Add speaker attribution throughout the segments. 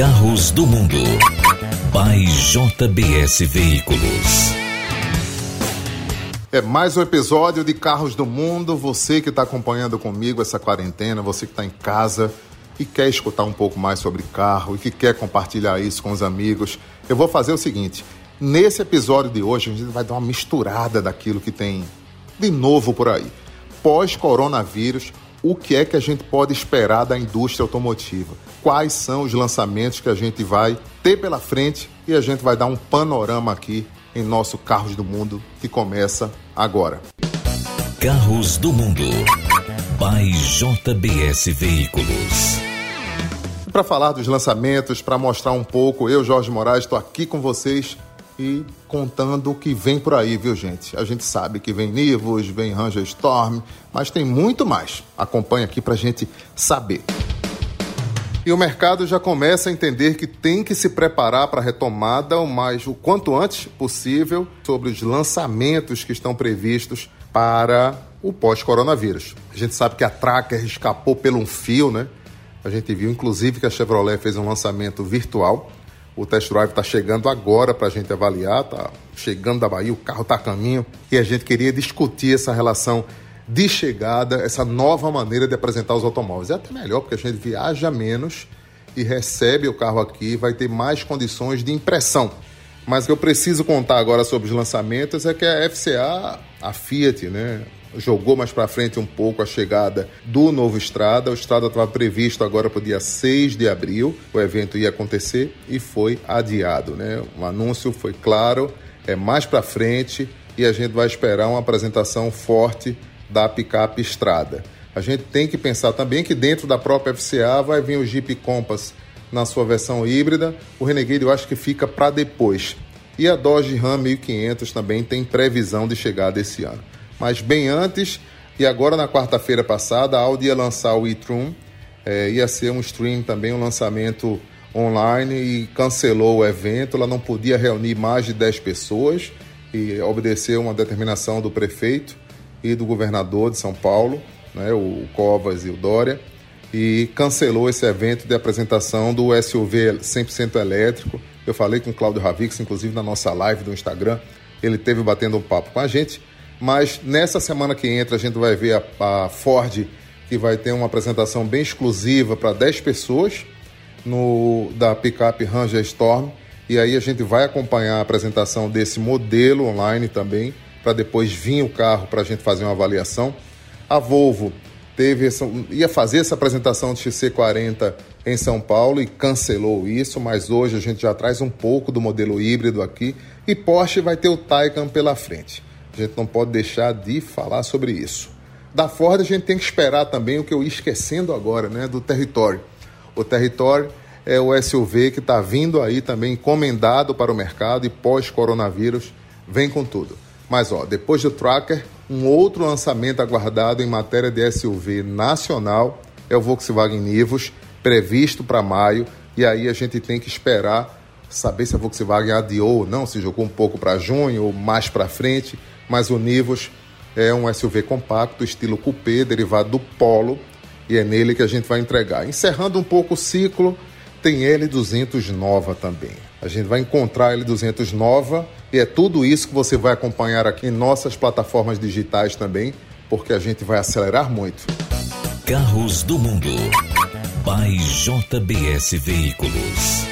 Speaker 1: Carros do Mundo. By JBS Veículos.
Speaker 2: É mais um episódio de Carros do Mundo. Você que está acompanhando comigo essa quarentena, você que está em casa e quer escutar um pouco mais sobre carro e que quer compartilhar isso com os amigos, eu vou fazer o seguinte: nesse episódio de hoje a gente vai dar uma misturada daquilo que tem de novo por aí. Pós-coronavírus, o que é que a gente pode esperar da indústria automotiva? Quais são os lançamentos que a gente vai ter pela frente e a gente vai dar um panorama aqui em nosso Carros do Mundo que começa agora.
Speaker 1: Carros do Mundo. By JBS Veículos.
Speaker 2: Para falar dos lançamentos, para mostrar um pouco, eu, Jorge Moraes, estou aqui com vocês e contando o que vem por aí, viu, gente? A gente sabe que vem Nivus, vem Ranger Storm, mas tem muito mais. Acompanhe aqui para a gente saber. E o mercado já começa a entender que tem que se preparar para a retomada o mais o quanto antes possível sobre os lançamentos que estão previstos para o pós-coronavírus. A gente sabe que a Tracker escapou pelo um fio, né? A gente viu inclusive que a Chevrolet fez um lançamento virtual. O test drive está chegando agora para a gente avaliar, tá chegando da Bahia, o carro está a caminho e a gente queria discutir essa relação de chegada, essa nova maneira de apresentar os automóveis. É até melhor, porque a gente viaja menos e recebe o carro aqui, vai ter mais condições de impressão. Mas o que eu preciso contar agora sobre os lançamentos é que a FCA, a Fiat, né, jogou mais para frente um pouco a chegada do novo Estrada. O Estrada estava previsto agora para o dia 6 de abril, o evento ia acontecer e foi adiado. Né? O anúncio foi claro, é mais para frente e a gente vai esperar uma apresentação forte da picape Estrada. A gente tem que pensar também que dentro da própria FCA vai vir o Jeep Compass na sua versão híbrida. O Renegade eu acho que fica para depois. E a Dodge Ram 1500 também tem previsão de chegada esse ano. Mas bem antes, e agora na quarta-feira passada, a Audi ia lançar o e-tron, é, ia ser um stream também, um lançamento online e cancelou o evento. Ela não podia reunir mais de 10 pessoas e obedeceu uma determinação do prefeito e do governador de São Paulo, né, o Covas e o Dória, e cancelou esse evento de apresentação do SUV 100% elétrico. Eu falei com o Cláudio Ravix, inclusive na nossa live do Instagram, ele teve batendo um papo com a gente, mas nessa semana que entra a gente vai ver a, a Ford que vai ter uma apresentação bem exclusiva para 10 pessoas no da picape Ranger Storm e aí a gente vai acompanhar a apresentação desse modelo online também para depois vir o carro para a gente fazer uma avaliação. A Volvo teve essa, ia fazer essa apresentação de XC40 em São Paulo e cancelou isso, mas hoje a gente já traz um pouco do modelo híbrido aqui e Porsche vai ter o Taycan pela frente. A gente não pode deixar de falar sobre isso. Da Ford a gente tem que esperar também o que eu ia esquecendo agora, né, do território. O território é o SUV que está vindo aí também encomendado para o mercado e pós-coronavírus vem com tudo. Mas ó, depois do Tracker, um outro lançamento aguardado em matéria de SUV nacional é o Volkswagen Nivus, previsto para maio, e aí a gente tem que esperar saber se a Volkswagen adiou ou não, se jogou um pouco para junho ou mais para frente, mas o Nivus é um SUV compacto, estilo coupé, derivado do Polo, e é nele que a gente vai entregar. Encerrando um pouco o ciclo, tem L200 nova também. A gente vai encontrar a L200 nova e é tudo isso que você vai acompanhar aqui em nossas plataformas digitais também, porque a gente vai acelerar muito.
Speaker 1: Carros do Mundo. By JBS Veículos.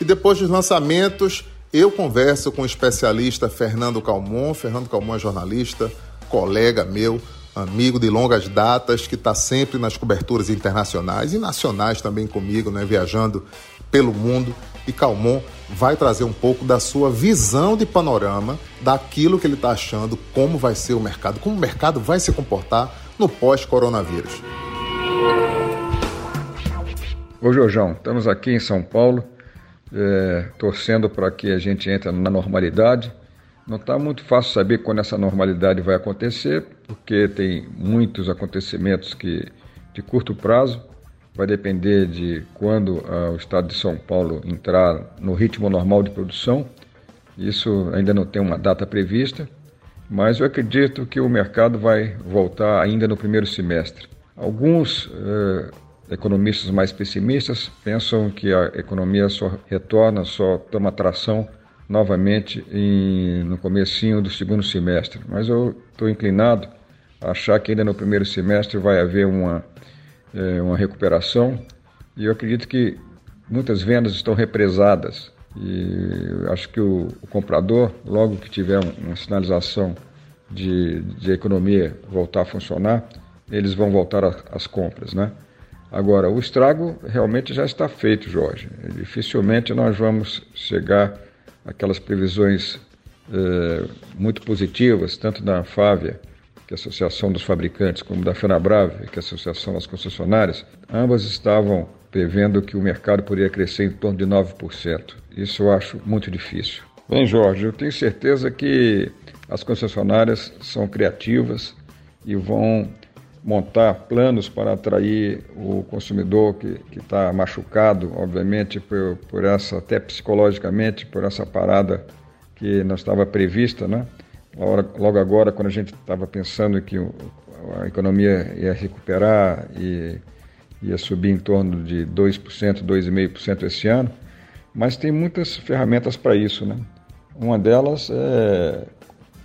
Speaker 2: E depois dos lançamentos, eu converso com o especialista Fernando Calmon. Fernando Calmon é jornalista, colega meu, amigo de longas datas, que está sempre nas coberturas internacionais e nacionais também comigo, né, viajando pelo mundo e Calmon vai trazer um pouco da sua visão de panorama daquilo que ele está achando, como vai ser o mercado, como o mercado vai se comportar no pós-coronavírus.
Speaker 3: Ô Jorjão, estamos aqui em São Paulo, é, torcendo para que a gente entre na normalidade. Não está muito fácil saber quando essa normalidade vai acontecer, porque tem muitos acontecimentos que de curto prazo vai depender de quando uh, o estado de São Paulo entrar no ritmo normal de produção. Isso ainda não tem uma data prevista, mas eu acredito que o mercado vai voltar ainda no primeiro semestre. Alguns uh, economistas mais pessimistas pensam que a economia só retorna, só toma tração novamente em, no comecinho do segundo semestre. Mas eu estou inclinado a achar que ainda no primeiro semestre vai haver uma, é, uma recuperação e eu acredito que muitas vendas estão represadas e acho que o, o comprador, logo que tiver uma sinalização de, de economia voltar a funcionar, eles vão voltar às compras, né? Agora, o estrago realmente já está feito, Jorge. Dificilmente nós vamos chegar àquelas previsões eh, muito positivas, tanto da Fávia, que é a Associação dos Fabricantes, como da FenaBrave, que é a Associação das Concessionárias. Ambas estavam prevendo que o mercado poderia crescer em torno de 9%. Isso eu acho muito difícil. Bem, Jorge, eu tenho certeza que as concessionárias são criativas e vão montar planos para atrair o consumidor que está machucado, obviamente, por, por essa, até psicologicamente, por essa parada que não estava prevista, né? Logo agora, quando a gente estava pensando que a economia ia recuperar e ia subir em torno de 2%, 2,5% esse ano, mas tem muitas ferramentas para isso, né? Uma delas é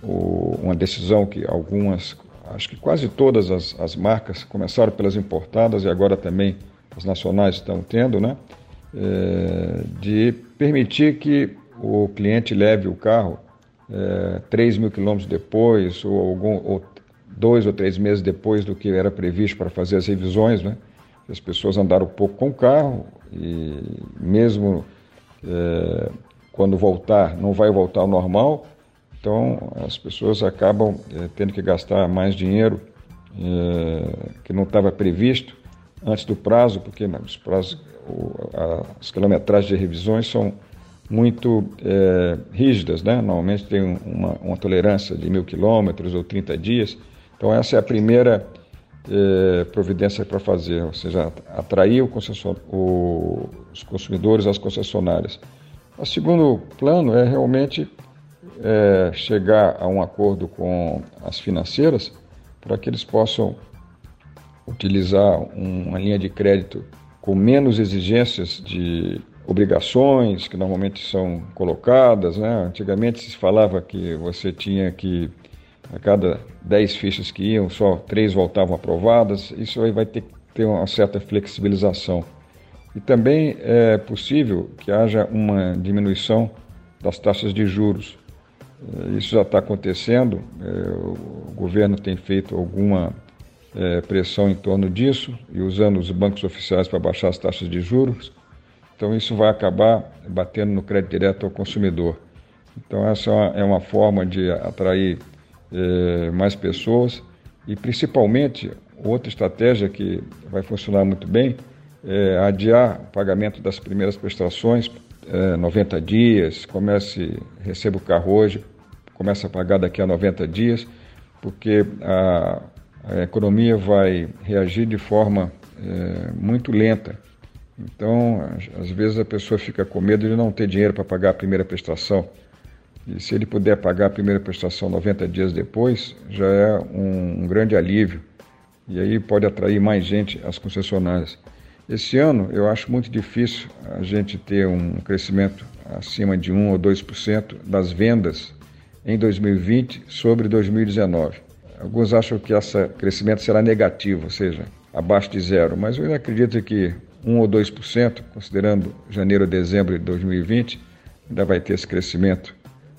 Speaker 3: o, uma decisão que algumas acho que quase todas as, as marcas começaram pelas importadas e agora também as nacionais estão tendo, né? É, de permitir que o cliente leve o carro é, 3 mil quilômetros depois ou, algum, ou dois ou três meses depois do que era previsto para fazer as revisões, né? As pessoas andaram pouco com o carro e mesmo é, quando voltar, não vai voltar ao normal, então, as pessoas acabam é, tendo que gastar mais dinheiro é, que não estava previsto antes do prazo, porque né, os prazos, o, a, as quilometragens de revisões são muito é, rígidas, né? Normalmente tem uma, uma, tolerância de mil quilômetros ou 30 dias. Então, essa é a primeira providência para fazer, ou seja, atrair o, os consumidores às concessionárias. O segundo plano é realmente é, chegar a um acordo com as financeiras para que eles possam utilizar uma linha de crédito com menos exigências de obrigações que normalmente são colocadas. Né? Antigamente se falava que você tinha que, a cada 10 fichas que iam, só três voltavam aprovadas. Isso aí vai ter que ter uma certa flexibilização. E também é possível que haja uma diminuição das taxas de juros. Eh, isso já está acontecendo, eh, o governo tem feito alguma eh, pressão em torno disso e usando os bancos oficiais para baixar as taxas de juros. Então, isso vai acabar batendo no crédito direto ao consumidor. Então, essa é uma forma de atrair mais pessoas e, principalmente, outra estratégia que vai funcionar muito bem é adiar o pagamento das primeiras prestações é, 90 dias, comece, receba o carro hoje, começa a pagar daqui a 90 dias, porque a, a economia vai reagir de forma é, muito lenta. Então, às vezes a pessoa fica com medo de não ter dinheiro para pagar a primeira prestação. E se ele puder pagar a primeira prestação 90 dias depois, já é um, um grande alívio. E aí pode atrair mais gente às concessionárias. Esse ano eu acho muito difícil a gente ter um crescimento acima de 1 ou 2% das vendas em 2020 sobre 2019. Alguns acham que esse crescimento será negativo, ou seja, abaixo de zero, mas eu acredito que 1 ou 2%, considerando janeiro a dezembro de 2020, ainda vai ter esse crescimento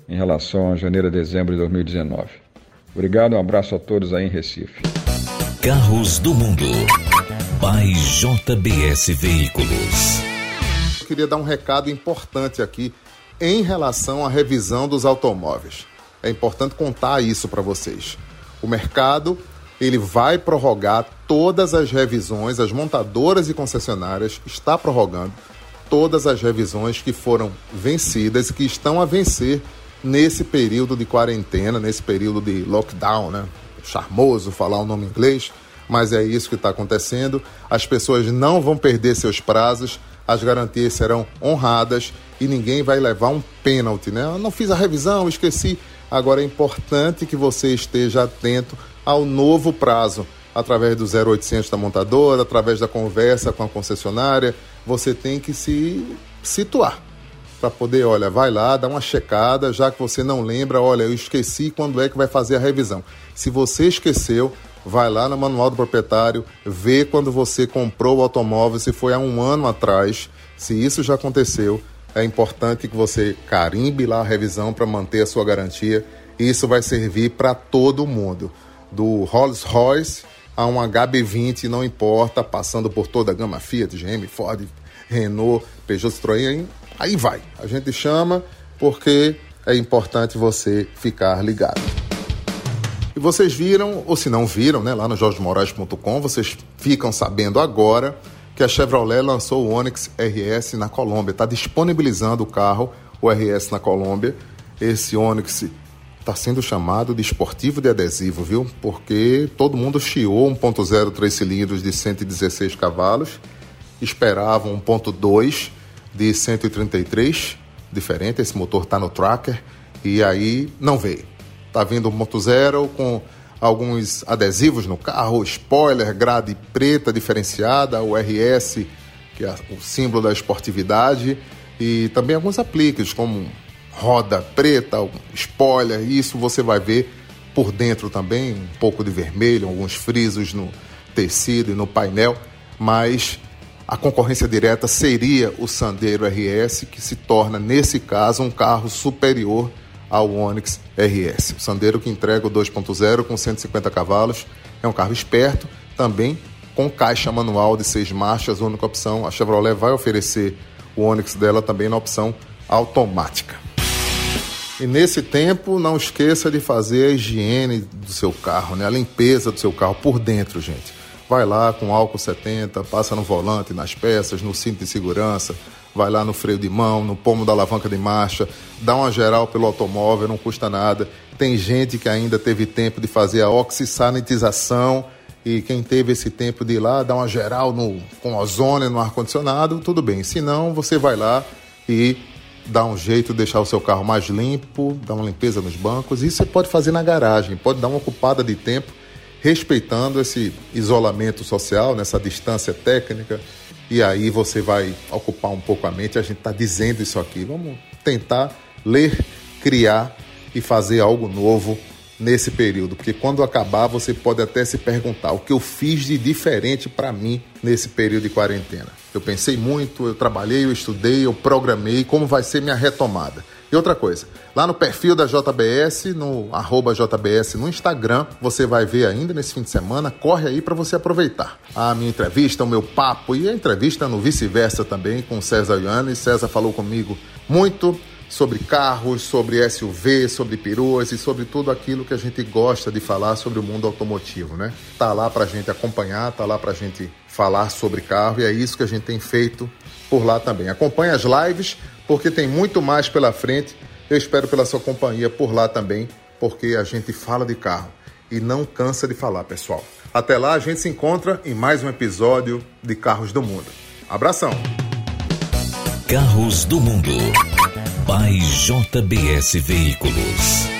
Speaker 3: em relação a janeiro a dezembro de 2019. Obrigado, um abraço a todos aí em Recife.
Speaker 1: Carros do Mundo. By JBS Veículos.
Speaker 2: Eu queria dar um recado importante aqui em relação à revisão dos automóveis. É importante contar isso para vocês. O mercado ele vai prorrogar todas as revisões, as montadoras e concessionárias está prorrogando todas as revisões que foram vencidas que estão a vencer nesse período de quarentena, nesse período de lockdown, né? Charmoso falar o nome em inglês, mas é isso que está acontecendo. As pessoas não vão perder seus prazos, as garantias serão honradas e ninguém vai levar um pênalti, né? Eu não fiz a revisão, esqueci. Agora é importante que você esteja atento ao novo prazo. através do 0800 da montadora, através da conversa com a concessionária, você tem que se situar para poder, olha, vai lá, dá uma checada, já que você não lembra, olha, eu esqueci quando é que vai fazer a revisão. Se você esqueceu, vai lá no manual do proprietário, vê quando você comprou o automóvel, se foi há um ano atrás, se isso já aconteceu, é importante que você carimbe lá a revisão para manter a sua garantia. Isso vai servir para todo mundo, do Rolls Royce a um HB20, não importa, passando por toda a gama Fiat, GM, Ford, Renault, Peugeot, Citroën, aí vai. A gente chama porque é importante você ficar ligado. E vocês viram, ou se não viram, né, lá no jorgemoraes.com, vocês ficam sabendo agora que a Chevrolet lançou o Onix RS na Colômbia. Está disponibilizando o carro, o RS na Colômbia. Esse Onix está sendo chamado de esportivo de adesivo, viu? Porque todo mundo chiou 1.0 3 cilindros de 116 cavalos, esperavam 1.2 de 133, diferente, esse motor está no tracker, e aí não veio. Tá vindo 1.0 com alguns adesivos no carro, spoiler, grade preta diferenciada, o RS, que é o símbolo da esportividade, e também alguns apliques, como roda preta, spoiler, isso você vai ver por dentro também, um pouco de vermelho, alguns frisos no tecido e no painel, mas a concorrência direta seria o Sandero RS, que se torna, nesse caso, um carro superior ao Onix RS. O Sandero que entrega o 2.0 com 150 cavalos, é um carro esperto, também com caixa manual de seis marchas, única opção. A Chevrolet vai oferecer o Onix dela também na opção automática. E nesse tempo, não esqueça de fazer a higiene do seu carro, né? a limpeza do seu carro por dentro, gente. Vai lá com álcool 70, passa no volante, nas peças, no cinto de segurança, vai lá no freio de mão, no pomo da alavanca de marcha, dá uma geral pelo automóvel, não custa nada. Tem gente que ainda teve tempo de fazer a oxisanitização e quem teve esse tempo de ir lá dar uma geral no, com ozônio no ar-condicionado, tudo bem. Se não, você vai lá e dá um jeito de deixar o seu carro mais limpo, dá uma limpeza nos bancos. Isso você pode fazer na garagem, pode dar uma ocupada de tempo respeitando esse isolamento social, nessa distância técnica, e aí você vai ocupar um pouco a mente. A gente está dizendo isso aqui. Vamos tentar ler, criar e fazer algo novo nesse período, porque quando acabar você pode até se perguntar o que eu fiz de diferente para mim nesse período de quarentena. Eu pensei muito, eu trabalhei, eu estudei, eu programei como vai ser minha retomada. E outra coisa, lá no perfil da JBS, no JBS no Instagram, você vai ver ainda nesse fim de semana, corre aí para você aproveitar. A minha entrevista, o meu papo e a entrevista no vice-versa também com César Yannis. César falou comigo muito sobre carros, sobre SUV, sobre peruas e sobre tudo aquilo que a gente gosta de falar sobre o mundo automotivo, né? Tá lá pra gente acompanhar, tá lá pra gente falar sobre carro e é isso que a gente tem feito por lá também. Acompanhe as lives, porque tem muito mais pela frente. Eu espero pela sua companhia por lá também, porque a gente fala de carro e não cansa de falar, pessoal. Até lá, a gente se encontra em mais um episódio de Carros do Mundo. Abração!
Speaker 1: Carros do Mundo by JBS Veículos.